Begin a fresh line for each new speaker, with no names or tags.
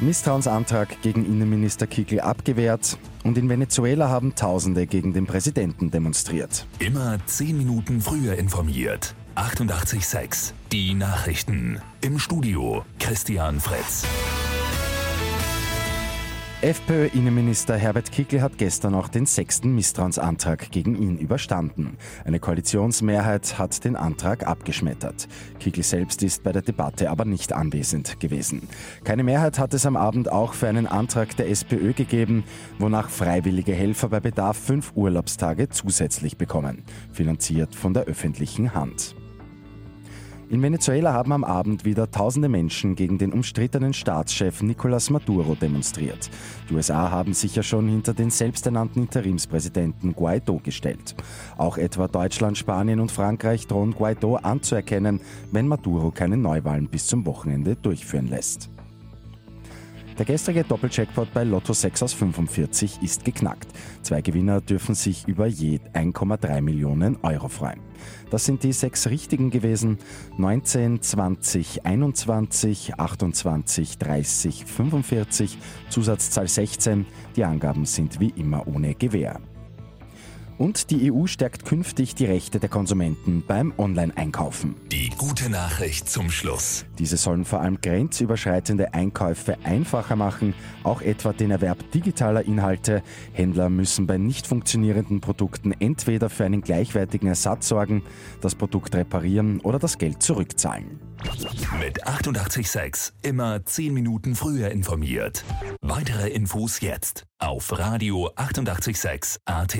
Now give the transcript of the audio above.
Misstrauensantrag gegen Innenminister Kickl abgewehrt und in Venezuela haben Tausende gegen den Präsidenten demonstriert.
Immer zehn Minuten früher informiert. 88.6 Die Nachrichten. Im Studio Christian Fritz.
FPÖ-Innenminister Herbert Kickl hat gestern auch den sechsten Misstrauensantrag gegen ihn überstanden. Eine Koalitionsmehrheit hat den Antrag abgeschmettert. Kickl selbst ist bei der Debatte aber nicht anwesend gewesen. Keine Mehrheit hat es am Abend auch für einen Antrag der SPÖ gegeben, wonach freiwillige Helfer bei Bedarf fünf Urlaubstage zusätzlich bekommen, finanziert von der öffentlichen Hand. In Venezuela haben am Abend wieder tausende Menschen gegen den umstrittenen Staatschef Nicolás Maduro demonstriert. Die USA haben sich ja schon hinter den selbsternannten Interimspräsidenten Guaido gestellt. Auch etwa Deutschland, Spanien und Frankreich drohen Guaido anzuerkennen, wenn Maduro keine Neuwahlen bis zum Wochenende durchführen lässt. Der gestrige Doppeljackpot bei Lotto 6 aus 45 ist geknackt. Zwei Gewinner dürfen sich über je 1,3 Millionen Euro freuen. Das sind die sechs richtigen gewesen. 19, 20, 21, 28, 30, 45, Zusatzzahl 16. Die Angaben sind wie immer ohne Gewähr. Und die EU stärkt künftig die Rechte der Konsumenten beim Online-Einkaufen.
Die gute Nachricht zum Schluss.
Diese sollen vor allem grenzüberschreitende Einkäufe einfacher machen, auch etwa den Erwerb digitaler Inhalte. Händler müssen bei nicht funktionierenden Produkten entweder für einen gleichwertigen Ersatz sorgen, das Produkt reparieren oder das Geld zurückzahlen.
Mit 886 immer 10 Minuten früher informiert. Weitere Infos jetzt auf Radio 886 AT.